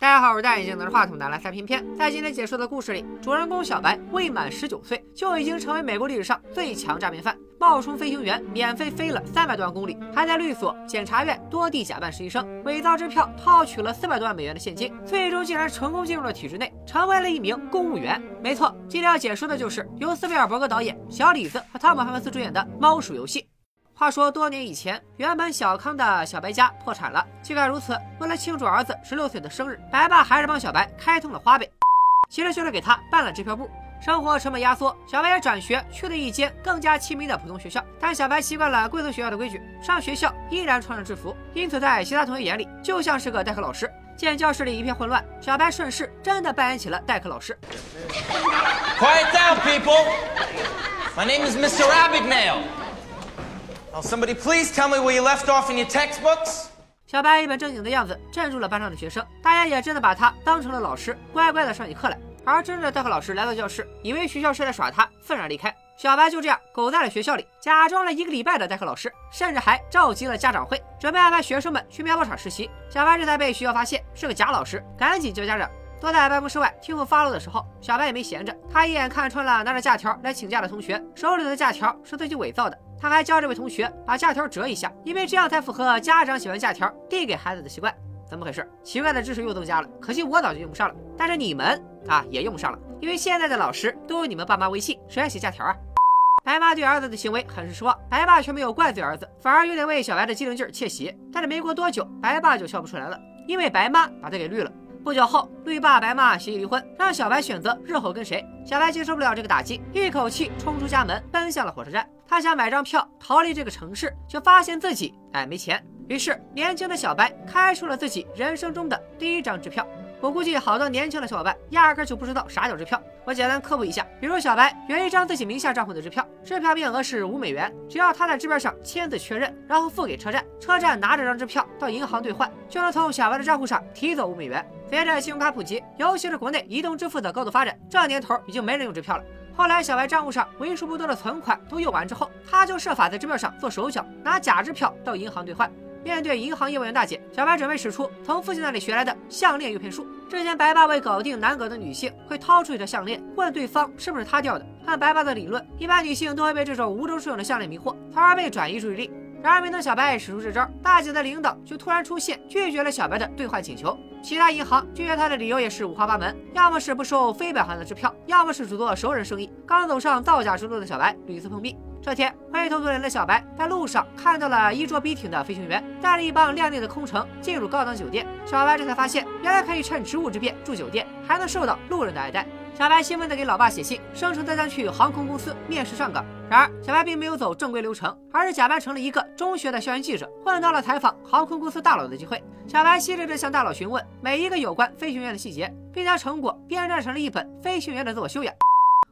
大家好，我是戴眼镜拿着话筒的蓝色偏偏。在今天解说的故事里，主人公小白未满十九岁就已经成为美国历史上最强诈骗犯，冒充飞行员免费飞了三百多万公里，还在律所、检察院多地假扮实习生，伪造支票套取了四百多万美元的现金，最终竟然成功进入了体制内，成为了一名公务员。没错，今天要解说的就是由斯皮尔伯格导演、小李子和汤姆汉克斯主演的《猫鼠游戏》。话说多年以前，原本小康的小白家破产了。尽管如此，为了庆祝儿子十六岁的生日，白爸还是帮小白开通了花呗，其实就是给他办了支票簿。生活成本压缩，小白也转学去了一间更加亲民的普通学校。但小白习惯了贵族学校的规矩，上学校依然穿着制服，因此在其他同学眼里就像是个代课老师。见教室里一片混乱，小白顺势真的扮演起了代课老师。Quiet down, people. My name is Mr. Rabbit Nail. Now, somebody please tell me where you left off in your textbooks. 小白一本正经的样子镇住了班上的学生，大家也真的把他当成了老师，乖乖的上起课来。而真正的代课老师来到教室，以为学校是在耍他，愤然离开。小白就这样苟在了学校里，假装了一个礼拜的代课老师，甚至还召集了家长会，准备安排学生们去面包厂实习。小白这才被学校发现是个假老师，赶紧叫家长。坐在办公室外听候发落的时候，小白也没闲着，他一眼看穿了拿着假条来请假的同学手里的假条是自己伪造的。他还教这位同学把假条折一下，因为这样才符合家长写完假条递给孩子的习惯。怎么回事？奇怪的知识又增加了。可惜我早就用不上了，但是你们啊也用不上了，因为现在的老师都有你们爸妈微信，谁还写假条啊？白妈对儿子的行为很是失望，白爸却没有怪罪儿子，反而有点为小白的机灵劲儿窃喜。但是没过多久，白爸就笑不出来了，因为白妈把他给绿了。不久后，绿爸白妈协议离婚，让小白选择日后跟谁。小白接受不了这个打击，一口气冲出家门，奔向了火车站。他想买张票逃离这个城市，却发现自己哎没钱。于是，年轻的小白开出了自己人生中的第一张支票。我估计好多年轻的小伙伴压根就不知道啥叫支票。我简单科普一下，比如小白有一张自己名下账户的支票，支票面额是五美元，只要他在支票上签字确认，然后付给车站，车站拿这张支票到银行兑换，就能从小白的账户上提走五美元。随着信用卡普及，尤其是国内移动支付的高度发展，这年头已经没人用支票了。后来，小白账户上为数不多的存款都用完之后，他就设法在支票上做手脚，拿假支票到银行兑换。面对银行业务员大姐，小白准备使出从父亲那里学来的项链诱骗术。之前白爸为搞定难搞的女性，会掏出一条项链，问对方是不是他掉的。按白爸的理论，一般女性都会被这种无中生有的项链迷惑，从而被转移注意力。然而没等小白使出这招，大姐的领导就突然出现，拒绝了小白的兑换请求。其他银行拒绝他的理由也是五花八门，要么是不收非表行的支票，要么是只做熟人生意。刚走上造假之路的小白屡次碰壁。这天，灰头土脸的小白在路上看到了衣着笔挺的飞行员，带着一帮靓丽的空乘进入高档酒店。小白这才发现，原来可以趁职务之便住酒店，还能受到路人的爱戴。小白兴奋地给老爸写信，声称他将去航空公司面试上岗。然而，小白并没有走正规流程，而是假扮成了一个中学的校园记者，混到了采访航空公司大佬的机会。小白细致地向大佬询问每一个有关飞行员的细节，并将成果编撰成了一本飞行员的自我修养。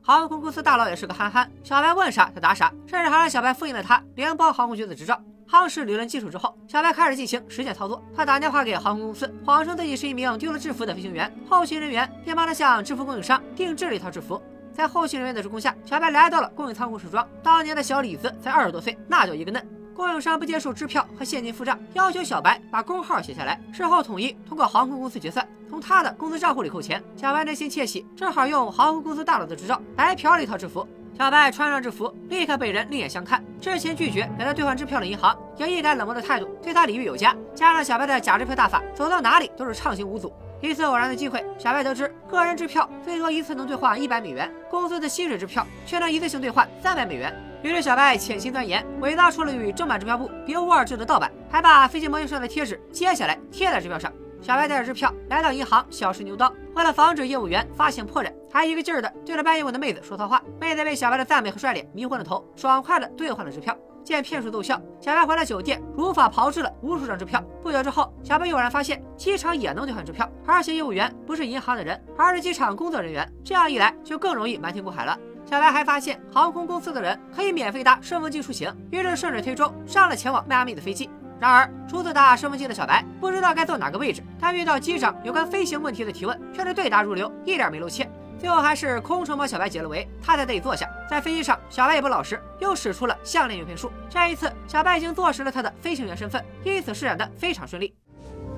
航空公司大佬也是个憨憨，小白问啥他答啥，甚至还让小白复印了他联邦航空局的执照。夯实理论基础之后，小白开始进行实践操作。他打电话给航空公司，谎称自己是一名丢了制服的飞行员，后勤人员便帮他向制服供应商定制了一套制服。在后勤人员的助攻下，小白来到了供应仓库试装。当年的小李子才二十多岁，那叫一个嫩。供应商不接受支票和现金付账，要求小白把工号写下来，事后统一通过航空公司结算，从他的工资账户里扣钱。小白内心窃喜，正好用航空公司大佬的执照白嫖了一套制服。小白穿上制服，立刻被人另眼相看。之前拒绝给他兑换支票的银行也一改冷漠的态度，对他礼遇有加。加上小白的假支票大法，走到哪里都是畅行无阻。一次偶然的机会，小白得知个人支票最多一次能兑换一百美元，公司的薪水支票却能一次性兑换三百美元。于是小白潜心钻研，伪造出了与正版支票簿别无二致的盗版，还把飞机模型上的贴纸揭下来贴在支票上。小白带着支票来到银行，小试牛刀。为了防止业务员发现破绽，还一个劲儿的对着办业务的妹子说套话。妹子被小白的赞美和帅脸迷昏了头，爽快的兑换了支票。见骗术奏效，小白回了酒店，如法炮制了无数张支票。不久之后，小白偶然发现机场也能兑换支票，而且业务员不是银行的人，而是机场工作人员。这样一来，就更容易瞒天过海了。小白还发现航空公司的人可以免费搭顺风机出行，于是顺水推舟上了前往迈阿密的飞机。然而，初次搭顺风机的小白不知道该坐哪个位置，他遇到机长有关飞行问题的提问，却是对答如流，一点没露怯。最后还是空乘帮小白解了围，他才得以坐下。在飞机上，小白也不老实，又使出了项链诱骗术。这一次，小白已经坐实了他的飞行员身份，因此施展的非常顺利。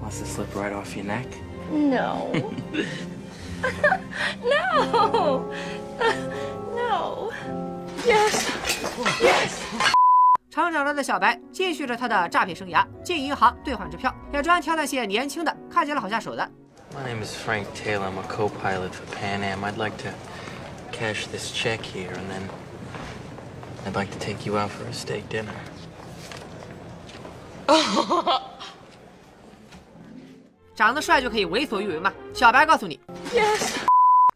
Must have slipped right off your neck. No. no. no. Yes. Yes. 成长了的小白继续着他的诈骗生涯，进银行兑换支票，也专挑那些年轻的、看起来好下手的。My name is Frank Taylor. I'm a co-pilot for Pan Am. I'd like to cash this check here, and then I'd like to take you out for a steak dinner. 长得帅就可以为所欲为吗？小白告诉你，Yes。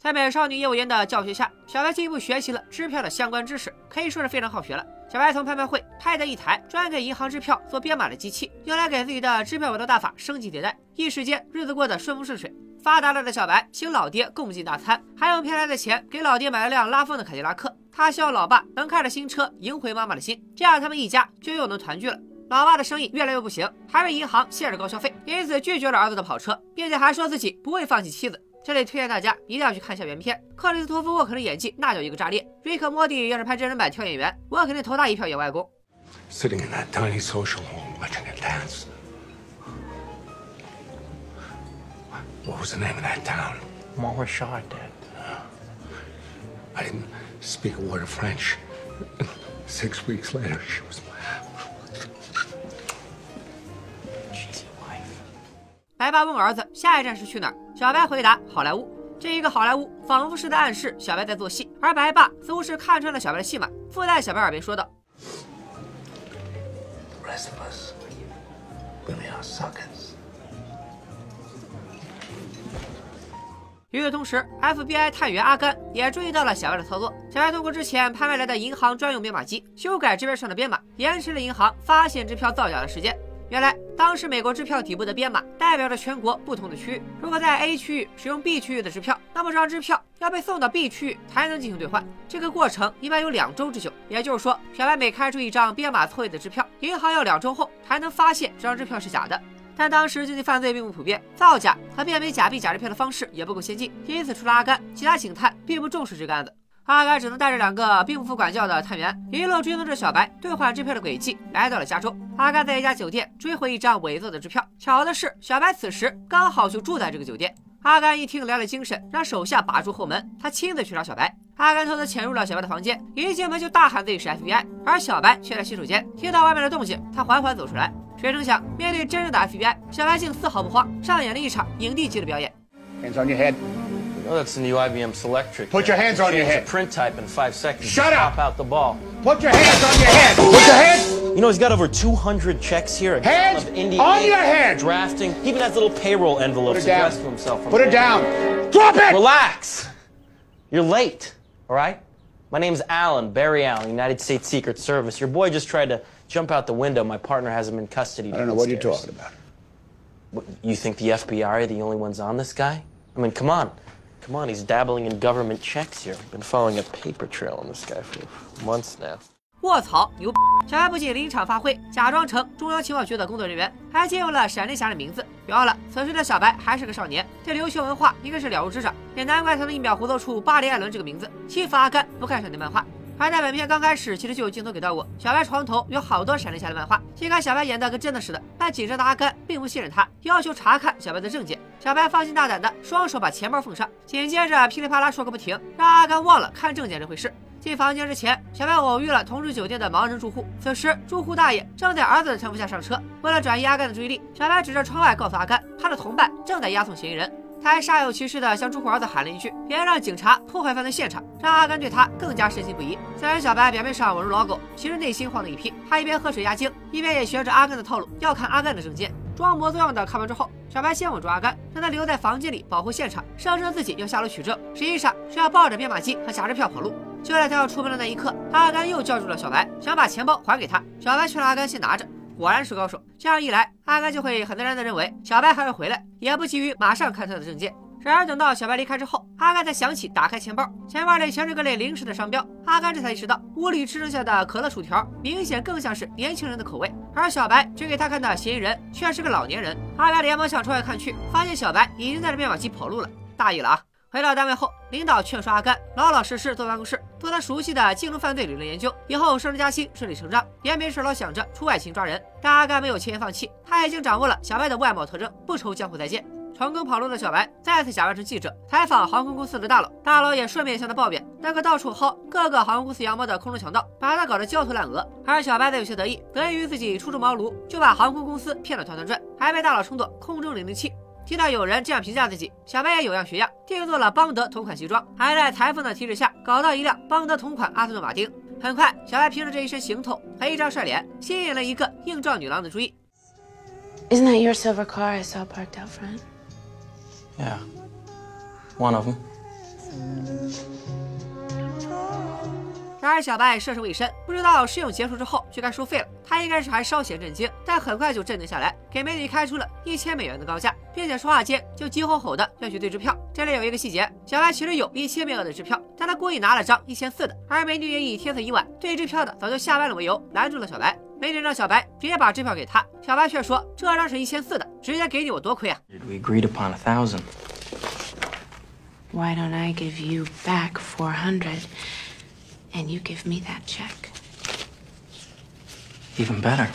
在美少女业务员的教学下，小白进一步学习了支票的相关知识，可以说是非常好学了。小白从拍卖会拍得一台专给银行支票做编码的机器，用来给自己的支票尾刀大法升级迭代，一时间日子过得顺风顺水。发达了的小白请老爹共进大餐，还用骗来的钱给老爹买了辆拉风的凯迪拉克。他希望老爸能开着新车赢回妈妈的心，这样他们一家就又能团聚了。老爸的生意越来越不行，还被银行限制高消费，因此拒绝了儿子的跑车，并且还说自己不会放弃妻子。这里推荐大家一定要去看一下原片，克里斯托夫沃克的演技那叫一个炸裂。瑞克莫蒂要是拍真人版挑演员，我肯定投他一票演外公。Sitting in that tiny social hall watching a dance. What was the name of that town? Dad. I didn't speak a word of French. Six weeks later, she was. 白爸问儿子下一站是去哪儿，小白回答好莱坞。这一个好莱坞仿佛是在暗示小白在做戏，而白爸似乎是看穿了小白的戏码，附在小白耳边说道。与此同时，FBI 探员阿甘也注意到了小白的操作。小白通过之前拍卖来的银行专用编码机修改支票上的编码，延迟了银行发现支票造假的时间。原来，当时美国支票底部的编码代表着全国不同的区域。如果在 A 区域使用 B 区域的支票，那么这张支票要被送到 B 区域才能进行兑换。这个过程一般有两周之久。也就是说，小白每开出一张编码错误的支票，银行要两周后才能发现这张支票是假的。但当时经济犯罪并不普遍，造假和辨别假币假支票的方式也不够先进，因此除了阿甘，其他警探并不重视这个案子。阿甘只能带着两个并不服管教的探员，一路追踪着小白兑换支票的轨迹，来到了加州。阿甘在一家酒店追回一张伪造的支票，巧的是，小白此时刚好就住在这个酒店。阿甘一听来了精神，让手下把住后门，他亲自去找小白。阿甘偷偷潜入了小白的房间，一进门就大喊自己是 FBI，而小白却在洗手间。听到外面的动静，他缓缓走出来。谁成想，面对真正的 FBI，小白竟丝毫不慌，上演了一场影帝级的表演。Oh, that's the new IBM Selectric. Put your hands on your head. Print type in five seconds. Shut up. Pop out the ball. Put your hands on your head. Put your hands. You know he's got over 200 checks here. Hands of Indy on your head. Drafting. He even has little payroll envelopes Put it down. addressed to himself. Put it down. Drop it. Relax. You're late. All right. My name's Alan Barry Allen, United States Secret Service. Your boy just tried to jump out the window. My partner has him in custody. I don't know what you're talking about. What, you think the FBI are the only ones on this guy? I mean, come on. Come on, he's dabbling in government checks here. Been following a paper trail on this guy for months now. 卧槽，牛！小白不仅临场发挥，假装成中央情报局的工作人员，还借用了闪电侠的名字。别忘了，此时的小白还是个少年，对流行文化应该是了如指掌，也难怪他能一秒胡诌出巴黎·艾伦这个名字，欺负阿甘不看闪电漫画。而在本片刚开始，其实就有镜头给到过，小白床头有好多闪电侠的漫画。尽管小白演的跟真的似的，但紧张的阿甘并不信任他，要求查看小白的证件。小白放心大胆的双手把钱包奉上，紧接着噼里啪啦说个不停，让阿甘忘了看证件这回事。进房间之前，小白偶遇了同住酒店的盲人住户。此时，住户大爷正在儿子的搀扶下上车。为了转移阿甘的注意力，小白指着窗外告诉阿甘，他的同伴正在押送嫌疑人。他还煞有其事地向住户儿子喊了一句：“别让警察破坏犯罪现场。”让阿甘对他更加深信不疑。虽然小白表面上稳如老狗，其实内心慌的一批。他一边喝水压惊，一边也学着阿甘的套路，要看阿甘的证件。装模作样的看完之后，小白先稳住阿甘，让他留在房间里保护现场，声称自己要下楼取证，实际上是要抱着编码机和假支票跑路。就在他要出门的那一刻，阿甘又叫住了小白，想把钱包还给他。小白劝阿甘先拿着。果然是高手，这样一来，阿甘就会很自然地认为小白还会回来，也不急于马上看他的证件。然而等到小白离开之后，阿甘才想起打开钱包，钱包里全是各类零食的商标。阿甘这才意识到，屋里吃剩下的可乐、薯条明显更像是年轻人的口味，而小白指给他看的嫌疑人却是个老年人。阿甘连忙向窗外看去，发现小白已经带着编码机跑路了，大意了啊！回到单位后，领导劝说阿甘老老实实坐办公室，做他熟悉的金融犯罪理论研究，以后升职加薪顺理成章，别没事老想着出外勤抓人。但阿甘没有轻言放弃，他已经掌握了小白的外貌特征，不愁江湖再见。成功跑路的小白再次假扮成记者，采访航空公司的大佬。大佬也顺便向他抱怨，那个到处薅各个航空公司羊毛的空中强盗，把他搞得焦头烂额。而小白则有些得意，得益于自己初出茅庐就把航空公司骗得团团转，还被大佬称作空中零零七。听到有人这样评价自己，小白也有样学样，定做了邦德同款西装，还在裁缝的提示下搞到一辆邦德同款阿斯顿马丁。很快，小白凭着这一身行头和一张帅脸，吸引了一个硬照女郎的注意。Isn't that your silver car I saw parked out front? Yeah. One of them. 然而小白涉世未深，不知道试用结束之后就该收费了。他应该是还稍显震惊，但很快就镇定下来，给美女开出了一千美元的高价，并且说话间就急吼吼的要去兑支票。这里有一个细节，小白其实有一千美元的支票，但他故意拿了张一千四的，而美女也以天色已晚，兑支票的早就下班了为由拦住了小白。美女让小白直接把支票给他，小白却说这张是一千四的，直接给你我多亏啊！We agreed upon a thousand. Why don't I give you back 400 and you give me that check? Even better.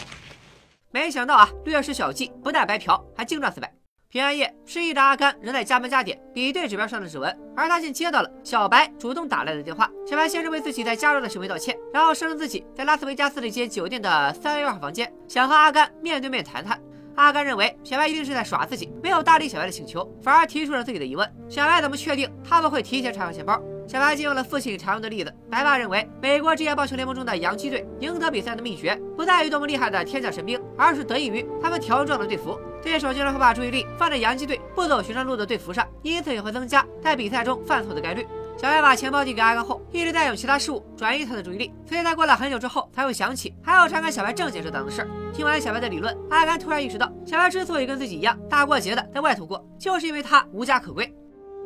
没想到啊，略施小计，不但白嫖，还净赚四百。平安夜，失忆的阿甘仍在加班加点比对指标上的指纹，而他竟接到了小白主动打来的电话。小白先是为自己在加州的行为道歉，然后声称自己在拉斯维加斯的一间酒店的三幺二号房间，想和阿甘面对面谈谈。阿甘认为小白一定是在耍自己，没有搭理小白的请求，反而提出了自己的疑问：小白怎么确定他们会提前查看钱包？小白借用了父亲常用的例子，白爸认为美国职业棒球联盟中的洋基队赢得比赛的秘诀不在于多么厉害的天降神兵，而是得益于他们条状的队服。对手经常会把注意力放在洋基队不走寻常路的队服上，因此也会增加在比赛中犯错的概率。小白把钱包递给阿甘后，一直在用其他事物转移他的注意力，所以在过了很久之后才会想起还要查看小白证件这档子事儿。听完小白的理论，阿甘突然意识到，小白之所以跟自己一样大过节的在外头过，就是因为他无家可归。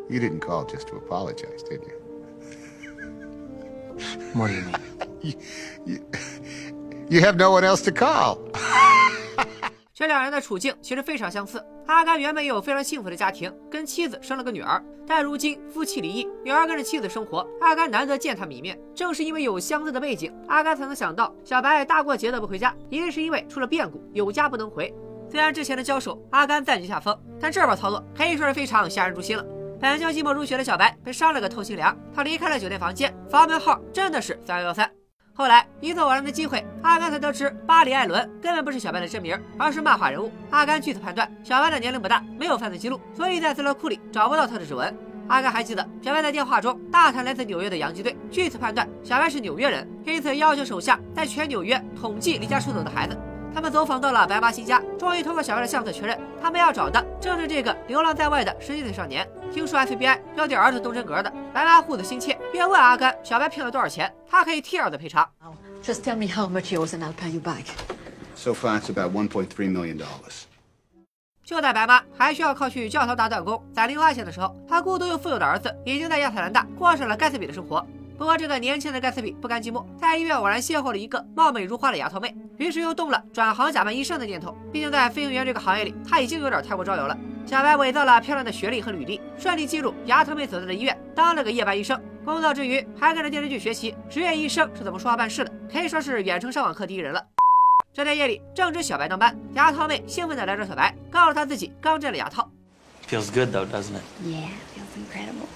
You didn't call just to apologize, did you? What do you mean? You have no one else to call. 这两人的处境其实非常相似。阿甘原本有非常幸福的家庭，跟妻子生了个女儿，但如今夫妻离异，女儿跟着妻子生活，阿甘难得见他们一面。正是因为有相似的背景，阿甘才能想到小白大过节的不回家，一定是因为出了变故，有家不能回。虽然之前的交手阿甘暂居下风，但这波操作可以说是非常吓人诛心了。本就寂寞如雪的小白被伤了个透心凉，他离开了酒店房间，房门号真的是三幺幺三。后来一次偶然的机会，阿甘才得知巴里·艾伦根本不是小白的真名，而是漫画人物。阿甘据此判断，小白的年龄不大，没有犯罪记录，所以在资料库里找不到他的指纹。阿甘还记得小白在电话中大谈来自纽约的洋基队，据此判断小白是纽约人，因此要求手下在全纽约统计离家出走的孩子。他们走访到了白妈新家，终于通过小白的相册确认，他们要找的正是这个流浪在外的十七岁少年。听说 FBI 要对儿子动真格的，白妈护子心切，便问阿甘小白骗了多少钱，他可以替儿子赔偿。Just tell me how much yours and I'll pay you back. So far, it's about $1.3 million. 就在白妈还需要靠去教堂打短工攒零花钱的时候，她孤独又富有的儿子已经在亚特兰大过上了盖茨比的生活。不过，这个年轻的盖茨比不甘寂寞，在医院偶然邂逅了一个貌美如花的丫头妹，于是又动了转行假扮医生的念头。毕竟在飞行员这个行业里，他已经有点太过招摇了。小白伪造了漂亮的学历和履历，顺利进入丫头妹所在的医院，当了个夜班医生。工作之余，还跟着电视剧学习职业医生是怎么说话办事的，可以说是远程上网课第一人了。这天夜里，正值小白当班，牙套妹兴奋地来找小白，告诉他自己刚摘了牙套。Feels good though, doesn't it? Yeah, feels incredible.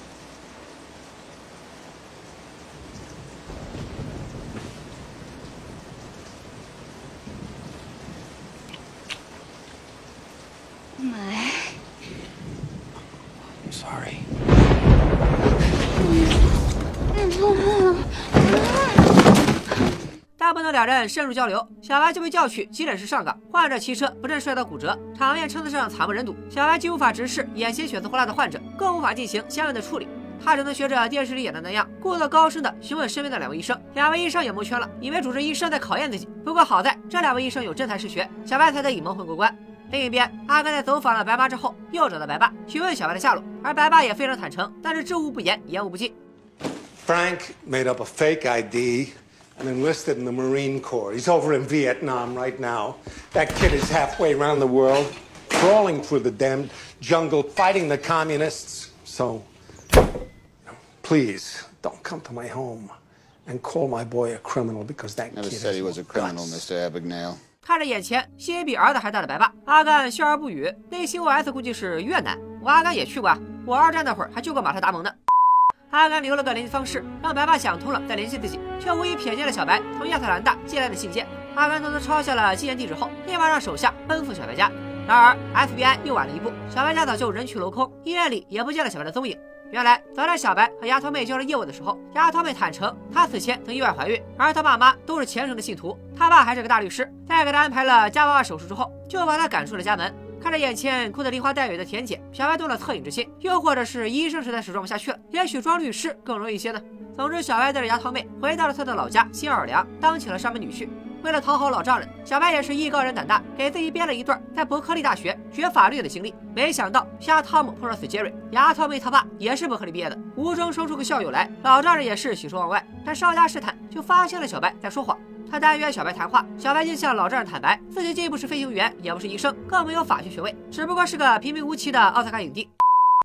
My. I'm sorry. 两人深入交流，小白就被叫去急诊室上岗，患者骑车不慎摔倒骨折，场面称得上惨不忍睹。小白既无法直视眼前血丝呼啦的患者，更无法进行相应的处理，他只能学着电视里演的那样，故作高声的询问身边的两位医生。两位医生也蒙圈了，以为主治医生在考验自己。不过好在这两位医生有真才实学，小白才得以蒙混过关。另一边，阿甘在走访了白妈之后，又找到白爸询问小白的下落，而白爸也非常坦诚，但是知无不言，言无不尽。Frank made up a fake ID and enlisted in the Marine Corps. He's over in Vietnam right now. That kid is halfway around the world, crawling through the damned jungle, fighting the communists. So, please don't come to my home and call my boy a criminal because that Never kid said he has was a no criminal, guts. Mr. Abagnale. 看着眼前心比儿子还大的白爸，阿甘笑而不语，内心 OS 估计是越南 我阿甘也去过啊，我二战那会儿还救过马特·达蒙呢。 阿甘留了个联系方式，让白爸想通了再联系自己，却无意瞥见了小白从亚特兰大寄来的信件。阿甘偷偷抄下了寄件地址后，立马让手下奔赴小白家。然而 FBI 又晚了一步，小白家早就人去楼空，医院里也不见了小白的踪影。原来早在小白和丫头妹交流业务的时候，丫头妹坦诚她此前曾意外怀孕，而她爸妈都是虔诚的信徒，她爸还是个大律师，在给她安排了夹娃娃手术之后，就把她赶出了家门。看着眼前哭得梨花带雨的田姐，小白动了恻隐之心，又或者是医生实在是装不下去了，也许装律师更容易一些呢。总之，小白带着牙套妹回到了他的老家新奥尔良，当起了上门女婿。为了讨好老丈人，小白也是艺高人胆大，给自己编了一段在伯克利大学学法律的经历。没想到瞎汤姆碰上死杰瑞，牙套妹他爸也是伯克利毕业的，无中生出个校友来，老丈人也是喜出望外。但稍加试探，就发现了小白在说谎。他单约小白谈话，小白竟向老丈人坦白，自己既不是飞行员，也不是医生，更没有法学学位，只不过是个平平无奇的奥斯卡影帝。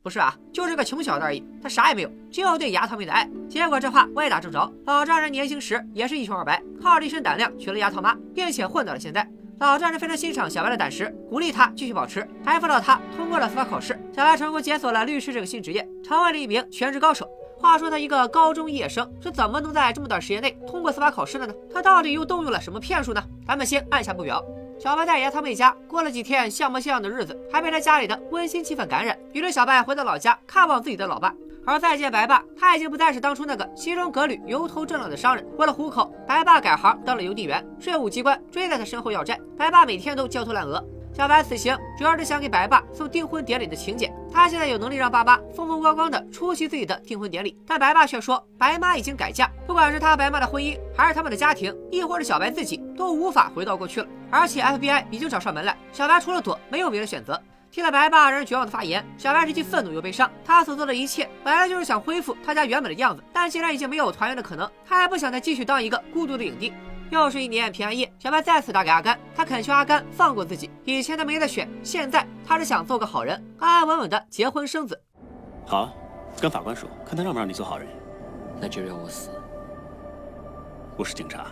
不是啊，就是个穷小子而已，他啥也没有，只有对牙套妹的爱。结果这话歪打正着，老丈人年轻时也是一穷二白，靠着一身胆量娶了牙套妈，并且混到了现在。老丈人非常欣赏小白的胆识，鼓励他继续保持，还辅导他通过了司法考试。小白成功解锁了律师这个新职业，成为了一名全职高手。话说他一个高中毕业生是怎么能在这么短时间内通过司法考试的呢？他到底又动用了什么骗术呢？咱们先按下不表。小白在牙套妹家过了几天像模像样的日子，还被他家里的温馨气氛感染。于是小白回到老家看望自己的老爸。而再见白爸，他已经不再是当初那个西装革履、油头正亮的商人。为了糊口，白爸改行当了邮递员。税务机关追在他身后要债，白爸每天都焦头烂额。小白此行主要是想给白爸送订婚典礼的请柬。他现在有能力让爸妈风风光光的出席自己的订婚典礼，但白爸却说白妈已经改嫁，不管是他白妈的婚姻，还是他们的家庭，亦或是小白自己，都无法回到过去了。而且 FBI 已经找上门来，小白除了躲，没有别的选择。听了白爸让人绝望的发言，小白是既愤怒又悲伤。他所做的一切，本来就是想恢复他家原本的样子，但既然已经没有团圆的可能，他还不想再继续当一个孤独的影帝。又是一年平安夜，小白再次打给阿甘，他恳求阿甘放过自己。以前他没得选，现在他是想做个好人，安安稳稳的结婚生子。好，跟法官说，看他让不让你做好人。那就让我死。我是警察。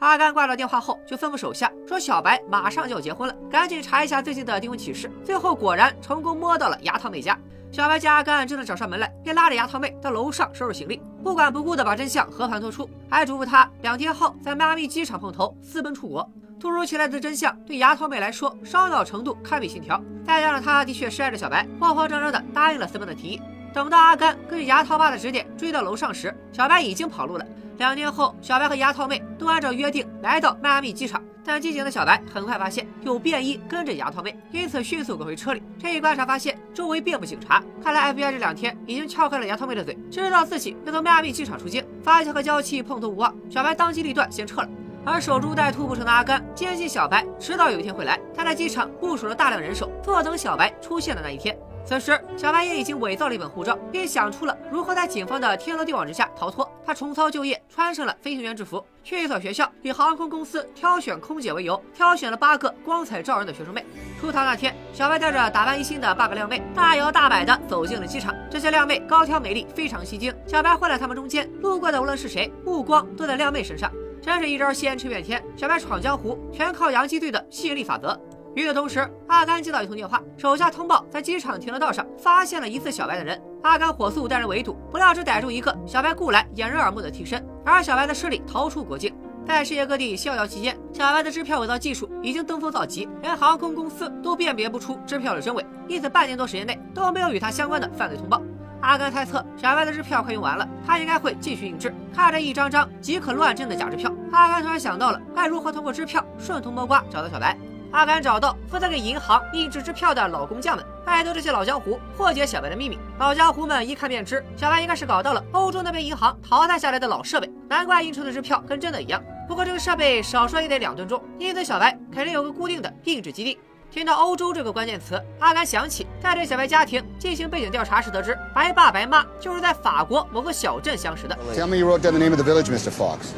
阿甘挂了电话后，就吩咐手下说：“小白马上就要结婚了，赶紧查一下最近的订婚启事。”最后果然成功摸到了牙套妹家。小白见阿甘真的找上门来，便拉着牙套妹到楼上收拾行李，不管不顾的把真相和盘托出，还嘱咐他两天后在迈阿密机场碰头，私奔出国。突如其来的真相对牙套妹来说烧脑程度堪比信条，再加上她的确深爱着小白，慌慌张张的答应了私奔的提议。等到阿甘根据牙套爸的指点追到楼上时，小白已经跑路了。两年后，小白和牙套妹都按照约定来到迈阿密机场。但机警的小白很快发现有便衣跟着牙套妹，因此迅速滚回车里。这一观察发现周围并不警察，看来 FBI 这两天已经撬开了牙套妹的嘴，知道自己要从迈阿密机场出境。发现和娇妻碰头无望，小白当机立断先撤了。而守株待兔不成的阿甘坚信小白迟早有一天会来，他在机场部署了大量人手，坐等小白出现的那一天。此时，小白也已经伪造了一本护照，并想出了如何在警方的天罗地网之下逃脱。他重操旧业，穿上了飞行员制服，去一所学校，以航空公司挑选空姐为由，挑选了八个光彩照人的学生妹。出逃那天，小白带着打扮一新的八个靓妹，大摇大摆地走进了机场。这些靓妹高挑美丽，非常吸睛。小白混在他们中间，路过的无论是谁，目光都在靓妹身上。真是一招先吃遍天。小白闯江湖，全靠洋基队的吸引力法则。与此同时，阿甘接到一通电话，手下通报在机场停车道上发现了疑似小白的人。阿甘火速带人围堵，不料只逮住一个小白雇来掩人耳目的替身，而小白的势力逃出国境。在世界各地逍遥期间，小白的支票伪造技术已经登峰造极，连航空公司都辨别不出支票的真伪，因此半年多时间内都没有与他相关的犯罪通报。阿甘猜测小白的支票快用完了，他应该会继续印制。看着一张张即可乱真的假支票，阿甘突然想到了该如何通过支票顺藤摸瓜找到小白。阿甘找到负责给银行印制支票的老工匠们，拜托这些老江湖破解小白的秘密。老江湖们一看便知，小白应该是搞到了欧洲那边银行淘汰下来的老设备，难怪印出的支票跟真的一样。不过这个设备少说也得两吨重，因此小白肯定有个固定的印制基地。听到欧洲这个关键词，阿甘想起在对小白家庭进行背景调查时得知，白爸白妈就是在法国某个小镇相识的。Tell me you wrote down the name of the village, Mr. Fox.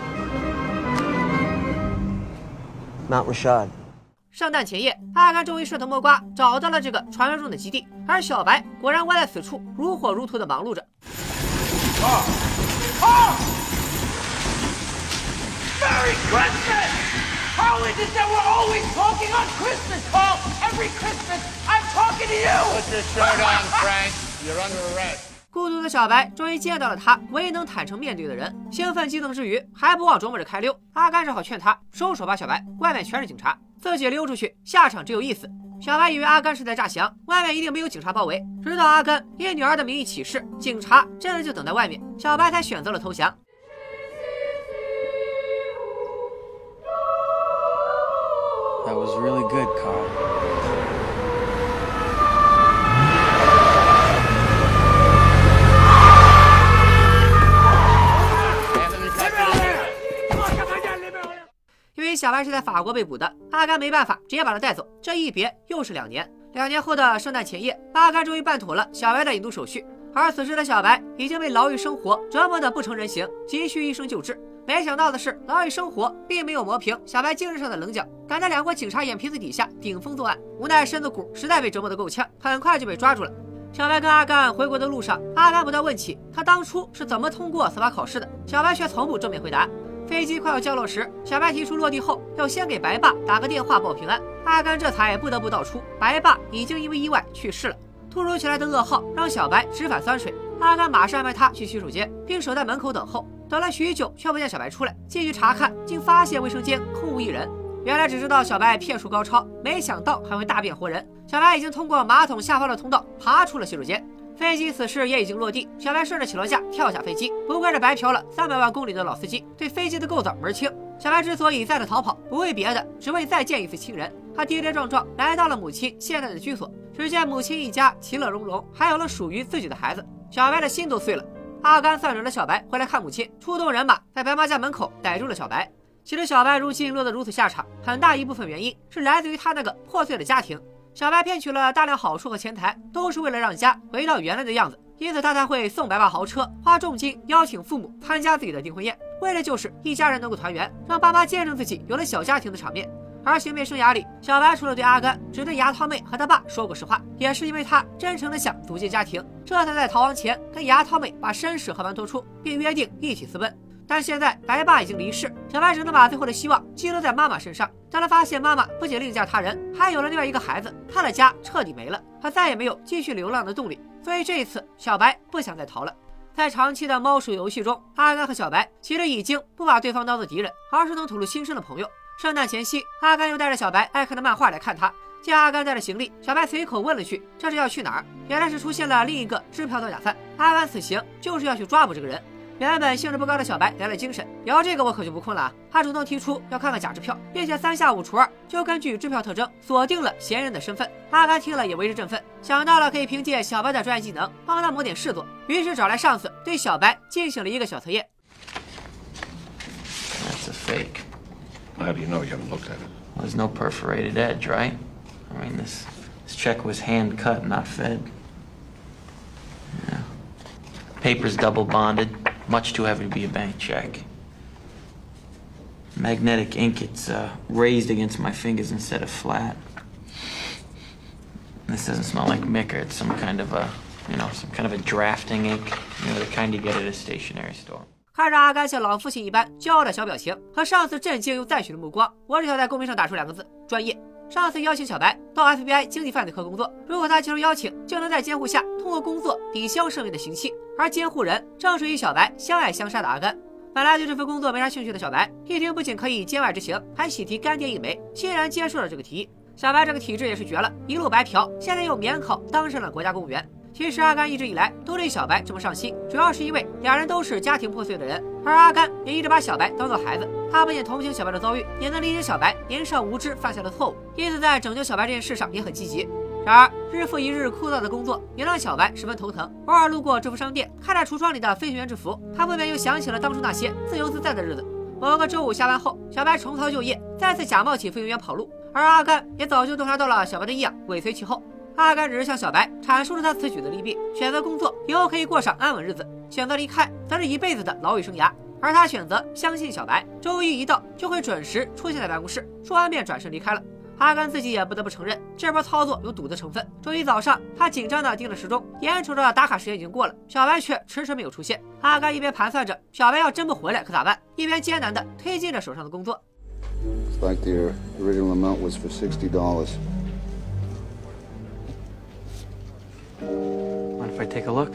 Mount Rashad. 圣诞前夜，阿甘终于顺藤摸瓜找到了这个传说中的基地，而小白果然窝在此处，如火如荼的忙碌着。啊啊 Merry Christmas! How is it that we're always talking on Christmas, Paul? Every Christmas, I'm talking to you! Put your shirt on, Frank. You're under arrest. 孤独的小白终于见到了他唯一能坦诚面对的人，兴奋激动之余，还不忘琢磨着开溜。阿甘只好劝他收手吧，小白，外面全是警察，自己溜出去，下场只有一死。小白以为阿甘是在诈降，外面一定没有警察包围，直到阿甘以女儿的名义起誓，警察真的就等在外面，小白才选择了投降。That was really good, 小白是在法国被捕的，阿甘没办法，直接把他带走。这一别又是两年。两年后的圣诞前夜，阿甘终于办妥了小白的引渡手续。而此时的小白已经被牢狱生活折磨得不成人形，急需医生救治。没想到的是，牢狱生活并没有磨平小白精神上的棱角，敢在两国警察眼皮子底下顶风作案。无奈身子骨实在被折磨得够呛，很快就被抓住了。小白跟阿甘回国的路上，阿甘不断问起他当初是怎么通过司法考试的，小白却从不正面回答。飞机快要降落时，小白提出落地后要先给白爸打个电话报平安。阿甘这才不得不道出，白爸已经因为意外去世了。突如其来的噩耗让小白直反酸水，阿甘马上安排他去洗手间，并守在门口等候。等了许久，却不见小白出来，进去查看，竟发现卫生间空无一人。原来只知道小白骗术高超，没想到还会大变活人。小白已经通过马桶下方的通道爬出了洗手间。飞机此时也已经落地，小白顺着起落架跳下飞机。不怪这白嫖了三百万公里的老司机，对飞机的构造门清。小白之所以再次逃跑，不为别的，只为再见一次亲人。他跌跌撞撞来到了母亲现在的居所，只见母亲一家其乐融融，还有了属于自己的孩子。小白的心都碎了。阿甘算准了小白回来看母亲，出动人马在白妈家门口逮住了小白。其实小白如今落得如此下场，很大一部分原因是来自于他那个破碎的家庭。小白骗取了大量好处和钱财，都是为了让家回到原来的样子，因此他才会送白爸豪车，花重金邀请父母参加自己的订婚宴，为的就是一家人能够团圆，让爸妈见证自己有了小家庭的场面。而行骗生涯里，小白除了对阿甘，只对牙套妹和他爸说过实话，也是因为他真诚的想组建家庭，这才在逃亡前跟牙套妹把身世和盘托出，并约定一起私奔。但是现在白爸已经离世，小白只能把最后的希望寄托在妈妈身上。当他发现妈妈不仅另嫁他人，还有了另外一个孩子，他的家彻底没了，他再也没有继续流浪的动力。所以这一次，小白不想再逃了。在长期的猫鼠游戏中，阿甘和小白其实已经不把对方当做敌人，而是能吐露心声的朋友。圣诞前夕，阿甘又带着小白爱看的漫画来看他。见阿甘带着行李，小白随口问了句：“这是要去哪儿？”原来是出现了另一个支票造假犯。阿甘此行就是要去抓捕这个人。原本兴致不高的小白来了精神，聊这个我可就不困了啊。他主动提出要看看假支票，并且三下五除二就根据支票特征锁定了嫌疑人的身份。阿甘听了也为之振奋，想到了可以凭借小白的专业技能帮他谋点事做，于是找来上司对小白进行了一个小测验。That's a fake. How do you know? You haven't looked at it. There's no perforated edge, right? I mean, this this check was hand cut, not fed. Yeah. Paper's double bonded, much too heavy to be a bank check. Magnetic ink, it's uh, raised against my fingers instead of flat. This doesn't smell like Micker. It's some kind of a, you know, some kind of a drafting ink. You know, the kind you get at a stationery store. 看着阿甘像老父亲一般骄傲的小表情和上司震惊又赞许的目光，我只想在公屏上打出两个字：专业。 上司邀请小白到 FBI 经济犯罪科工作，如果他接受邀请，就能在监护下通过工作抵消剩余的刑期。而监护人正是与小白相爱相杀的阿甘。本来对这份工作没啥兴趣的小白，一听不仅可以监外执行，还喜提干爹一枚，欣然接受了这个提议。小白这个体质也是绝了，一路白嫖，现在又免考当上了国家公务员。其实阿甘一直以来都对小白这么上心，主要是因为两人都是家庭破碎的人，而阿甘也一直把小白当做孩子。他不仅同情小白的遭遇，也能理解小白年少无知犯下的错误，因此在拯救小白这件事上也很积极。然而日复一日枯燥的工作也让小白十分头疼。偶尔路过制服商店，看着橱窗里的飞行员制服，他不免又想起了当初那些自由自在的日子。某个周五下班后，小白重操旧业，再次假冒起飞行员跑路，而阿甘也早就洞察到了小白的异样，尾随其后。阿甘只是向小白阐述了他此举的利弊，选择工作以后可以过上安稳日子；选择离开，则是一辈子的牢狱生涯。而他选择相信小白，周一一到就会准时出现在办公室，说完便转身离开了。阿甘自己也不得不承认，这波操作有赌的成分。周一早上，他紧张地盯着时钟，眼瞅着打卡时间已经过了，小白却迟迟没有出现。阿甘一边盘算着小白要真不回来可咋办，一边艰难地推进着手上的工作。Like the original amount was for sixty dollars. Mind if I take a look?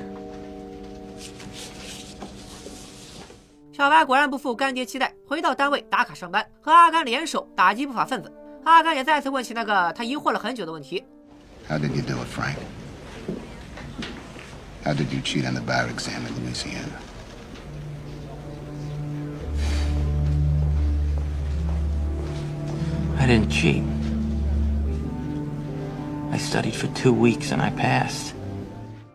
小白果然不负干爹期待，回到单位打卡上班，和阿甘联手打击不法分子。阿甘也再次问起那个他疑惑了很久的问题。 How did you do it, Frank? How did you cheat on the bar exam in Louisiana? I didn't cheat. I studied for two weeks and I passed.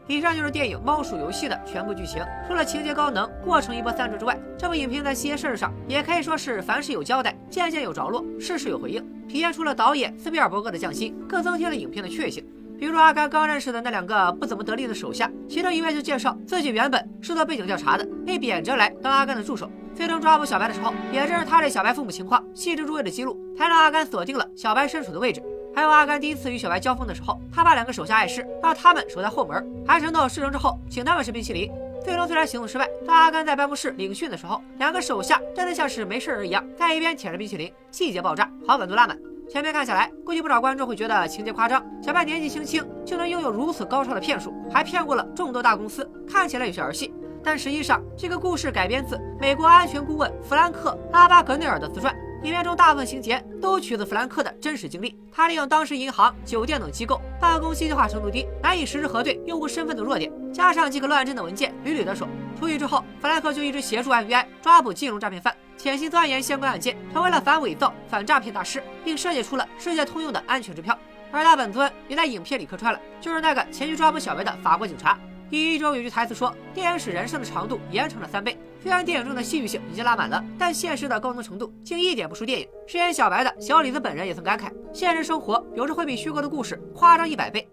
以上就是电影《猫鼠游戏》的全部剧情。除了情节高能、过程一波三折之外，这部影片在些事儿上也可以说是凡事有交代，件件有着落，事事有回应，体现出了导演斯皮尔伯格的匠心，更增添了影片的确性。比如阿甘刚认识的那两个不怎么得力的手下，其中一位就介绍自己原本是做背景调查的，被贬谪来当阿甘的助手。最终抓捕小白的时候，也正是他对小白父母情况细致入微的记录，才让阿甘锁定了小白身处的位置。还有阿甘第一次与小白交锋的时候，他把两个手下碍事，让他们守在后门，还承诺事成之后请他们吃冰淇淋。最终虽然行动失败，但阿甘在办公室领训的时候，两个手下真的像是没事人一样，在一边舔着冰淇淋，细节爆炸，好感度拉满。前面看下来，估计不少观众会觉得情节夸张，小白年纪轻轻就能拥有如此高超的骗术，还骗过了众多大公司，看起来有些儿戏。但实际上，这个故事改编自美国安全顾问弗兰克·拉巴格内尔的自传。影片中大部分情节都取自弗兰克的真实经历。他利用当时银行、酒店等机构办公信息化程度低，难以实时核对用户身份的弱点，加上几个乱真的文件屡屡得手。出狱之后，弗兰克就一直协助 FBI 抓捕金融诈骗犯，潜心钻研相关案件，成为了反伪造、反诈骗大师，并设计出了世界通用的安全支票。而他本尊也在影片里客串了，就是那个前去抓捕小白的法国警察。第一中有句台词说：“电影使人生的长度延长了三倍。”虽然电影中的戏剧性已经拉满了，但现实的高能程度竟一点不输电影。饰演小白的小李子本人也曾感慨：“现实生活有时会比虚构的故事夸张一百倍。”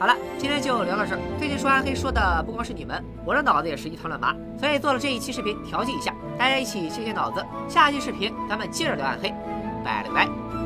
好了，今天就聊到这儿。最近说暗黑说的不光是你们，我的脑子也是一团乱麻，所以做了这一期视频调剂一下，大家一起清清脑子。下期视频咱们接着聊暗黑，拜了个拜。